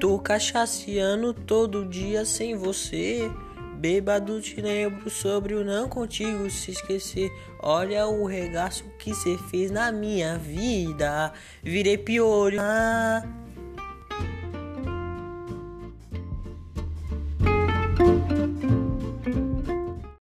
Tô cachaceando todo dia sem você. Bêbado te lembro sobre o não contigo se esquecer. Olha o regaço que cê fez na minha vida. Virei pior. Ah.